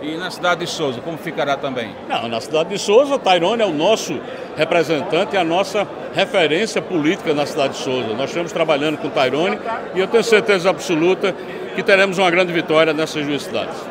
E na cidade de Souza, como ficará também? Não, na cidade de Souza, Tairone é o nosso representante e a nossa referência política na cidade de Souza. Nós estamos trabalhando com Tairone e eu tenho certeza absoluta que teremos uma grande vitória nessas duas cidades.